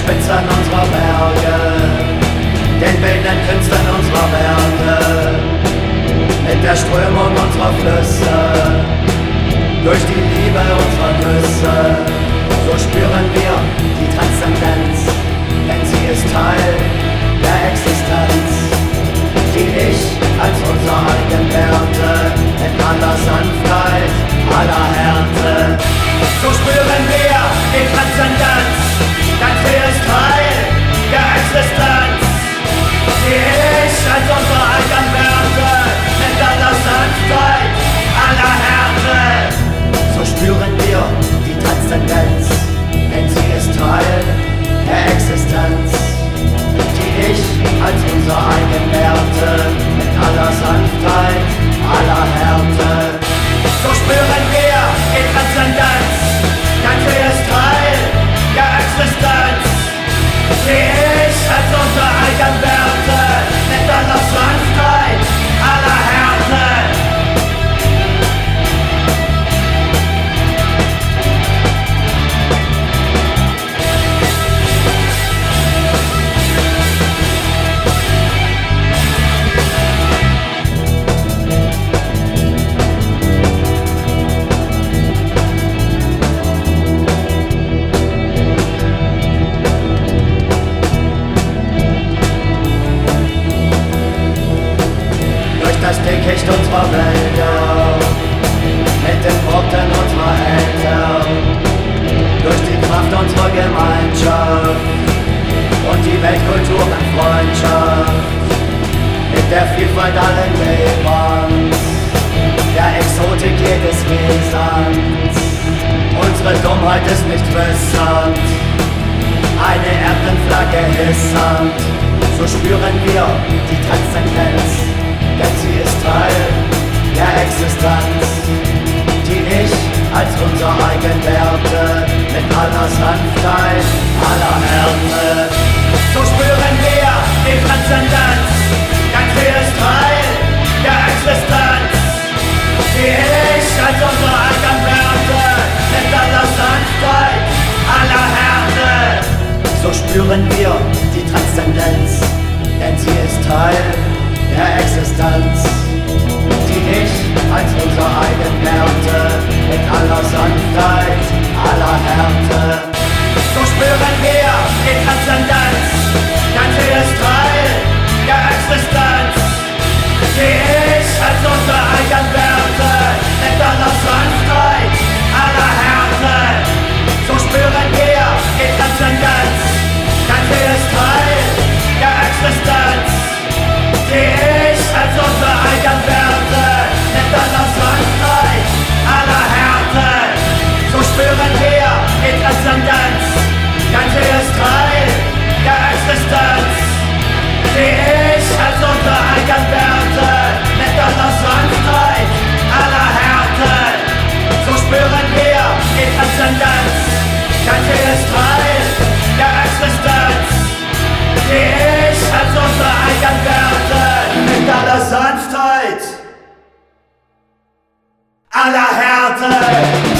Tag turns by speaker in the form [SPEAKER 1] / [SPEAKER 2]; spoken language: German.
[SPEAKER 1] Spitzern unserer Berge, den wilden Künstlern unserer Berge, mit der Strömung unserer Flüsse, durch die Liebe unserer Küsse, so spüren wir die Transzendenz. allen Lebens, der Exotik jedes Wesens. Unsere Dummheit ist nicht wissend, eine Erdenflagge hissend. So spüren wir die Transzendenz, denn sie ist Teil der Existenz, die ich als unser eigen werte, mit aller Sanftheit, aller Härte. So spüren wir die Transzendenz jedes Teil der Existenz. Die Helligkeit unserer alten Werte nimmt an der Sanftheit aller Härte. So spüren wir die Transzendenz, denn sie ist Teil der Existenz, die ich als unser Eigen an der Härte.